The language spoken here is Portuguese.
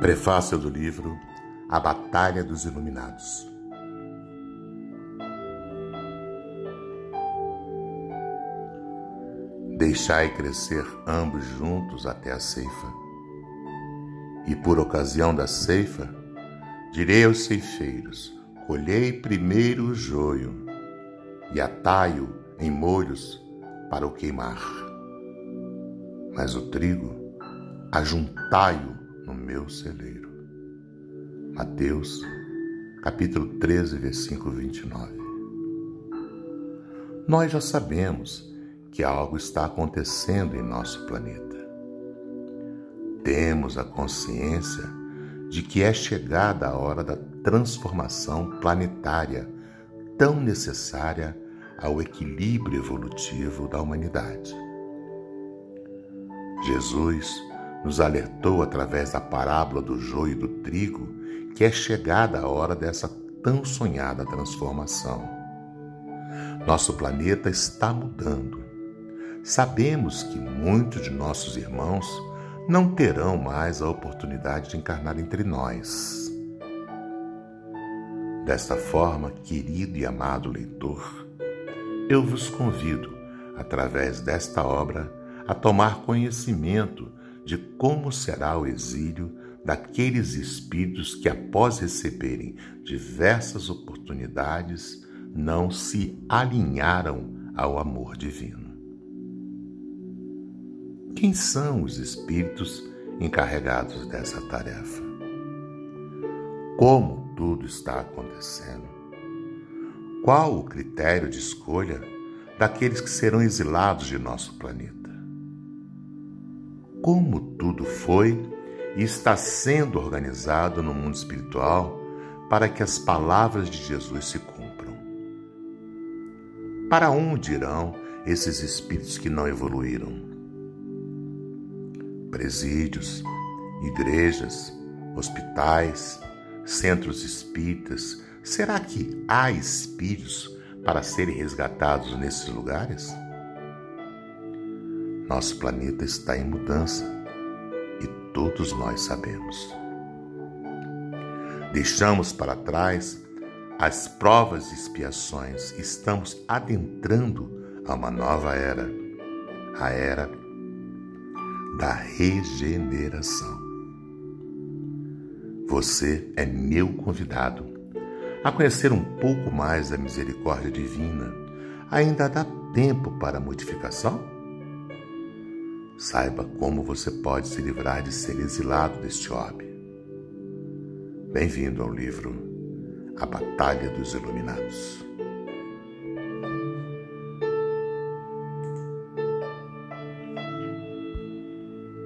Prefácio do livro A Batalha dos Iluminados. Deixai crescer ambos juntos até a ceifa. E por ocasião da ceifa, direi aos ceifeiros: colhei primeiro o joio e atai-o em molhos para o queimar. Mas o trigo, ajuntai-o meu celeiro. Mateus, capítulo 13, versículo 29. Nós já sabemos que algo está acontecendo em nosso planeta. Temos a consciência de que é chegada a hora da transformação planetária tão necessária ao equilíbrio evolutivo da humanidade. Jesus nos alertou através da parábola do joio e do trigo que é chegada a hora dessa tão sonhada transformação. Nosso planeta está mudando. Sabemos que muitos de nossos irmãos não terão mais a oportunidade de encarnar entre nós. Desta forma, querido e amado leitor, eu vos convido, através desta obra, a tomar conhecimento de como será o exílio daqueles espíritos que, após receberem diversas oportunidades, não se alinharam ao amor divino. Quem são os espíritos encarregados dessa tarefa? Como tudo está acontecendo? Qual o critério de escolha daqueles que serão exilados de nosso planeta? Como tudo foi e está sendo organizado no mundo espiritual para que as palavras de Jesus se cumpram. Para onde irão esses espíritos que não evoluíram? Presídios, igrejas, hospitais, centros espíritas. Será que há espíritos para serem resgatados nesses lugares? Nosso planeta está em mudança e todos nós sabemos. Deixamos para trás as provas e expiações, estamos adentrando a uma nova era, a era da regeneração. Você é meu convidado a conhecer um pouco mais da misericórdia divina. Ainda dá tempo para modificação? Saiba como você pode se livrar de ser exilado deste orbe. Bem-vindo ao livro A Batalha dos Iluminados.